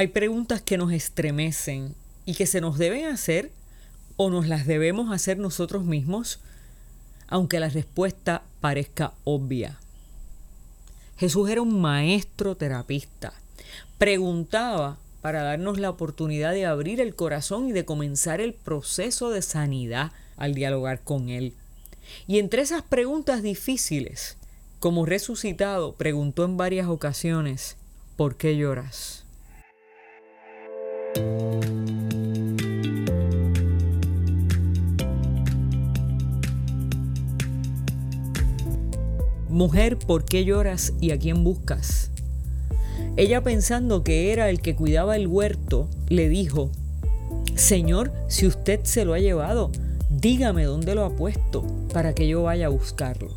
Hay preguntas que nos estremecen y que se nos deben hacer o nos las debemos hacer nosotros mismos, aunque la respuesta parezca obvia. Jesús era un maestro terapista. Preguntaba para darnos la oportunidad de abrir el corazón y de comenzar el proceso de sanidad al dialogar con Él. Y entre esas preguntas difíciles, como resucitado, preguntó en varias ocasiones, ¿por qué lloras? Mujer, ¿por qué lloras y a quién buscas? Ella pensando que era el que cuidaba el huerto, le dijo, Señor, si usted se lo ha llevado, dígame dónde lo ha puesto para que yo vaya a buscarlo.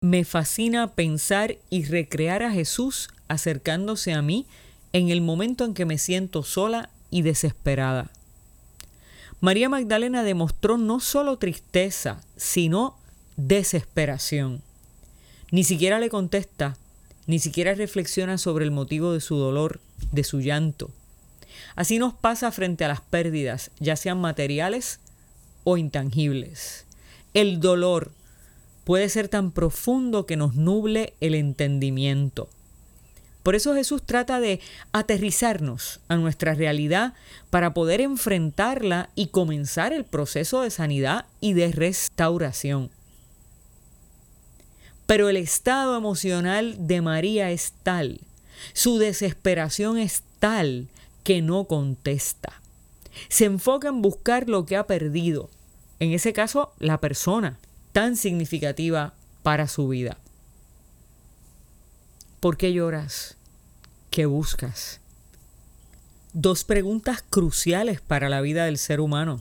Me fascina pensar y recrear a Jesús acercándose a mí en el momento en que me siento sola y desesperada. María Magdalena demostró no solo tristeza, sino desesperación. Ni siquiera le contesta, ni siquiera reflexiona sobre el motivo de su dolor, de su llanto. Así nos pasa frente a las pérdidas, ya sean materiales o intangibles. El dolor puede ser tan profundo que nos nuble el entendimiento. Por eso Jesús trata de aterrizarnos a nuestra realidad para poder enfrentarla y comenzar el proceso de sanidad y de restauración. Pero el estado emocional de María es tal, su desesperación es tal que no contesta. Se enfoca en buscar lo que ha perdido, en ese caso la persona tan significativa para su vida. ¿Por qué lloras? ¿Qué buscas? Dos preguntas cruciales para la vida del ser humano.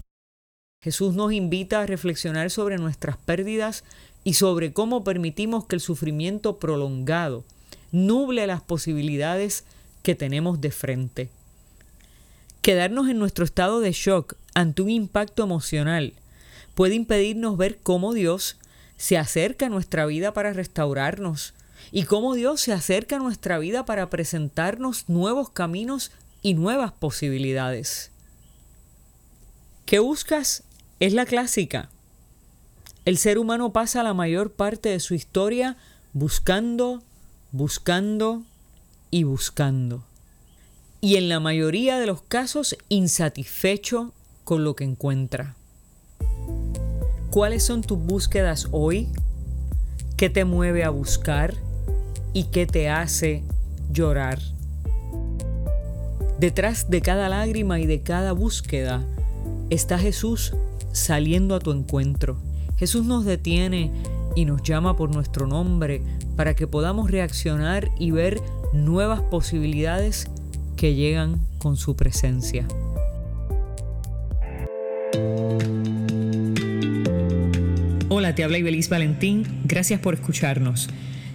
Jesús nos invita a reflexionar sobre nuestras pérdidas y sobre cómo permitimos que el sufrimiento prolongado nuble las posibilidades que tenemos de frente. Quedarnos en nuestro estado de shock ante un impacto emocional puede impedirnos ver cómo Dios se acerca a nuestra vida para restaurarnos, y cómo Dios se acerca a nuestra vida para presentarnos nuevos caminos y nuevas posibilidades. ¿Qué buscas? Es la clásica. El ser humano pasa la mayor parte de su historia buscando, buscando y buscando. Y en la mayoría de los casos insatisfecho con lo que encuentra. ¿Cuáles son tus búsquedas hoy? ¿Qué te mueve a buscar? Y qué te hace llorar. Detrás de cada lágrima y de cada búsqueda está Jesús saliendo a tu encuentro. Jesús nos detiene y nos llama por nuestro nombre para que podamos reaccionar y ver nuevas posibilidades que llegan con su presencia. Hola, te habla Ibeliz Valentín. Gracias por escucharnos.